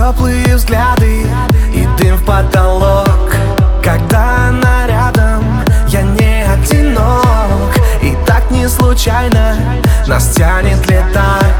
теплые взгляды и дым в потолок. Когда она рядом, я не одинок. И так не случайно нас тянет летать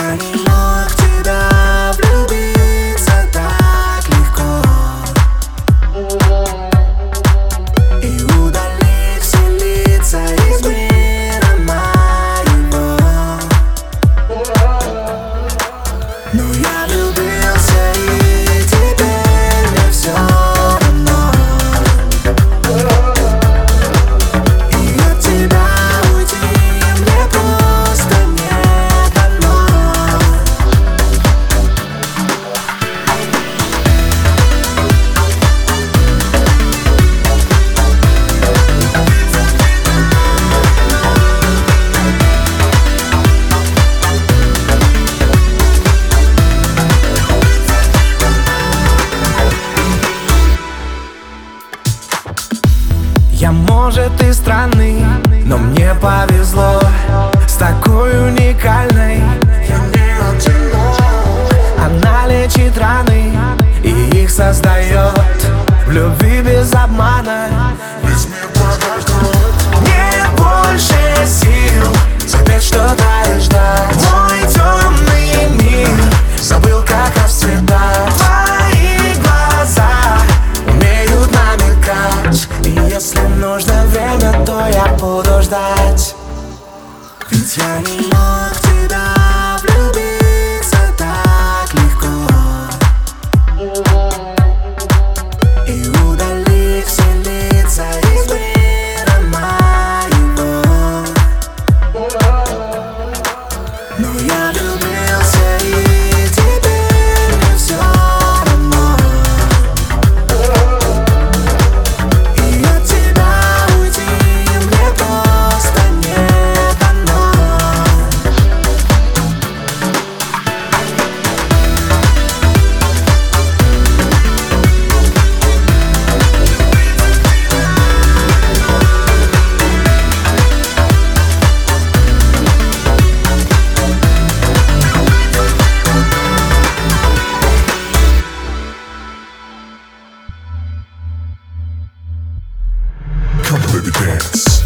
Ведь Я, может, и странный, но мне повезло С такой уникальной. Не Она лечит раны и их создает В любви без обмана. Ведь подождет Нет больше сил Запеть что-то Я не мог в тебя влюбиться так легко. И удалить все лица из мира моего. Но я влюбился dance.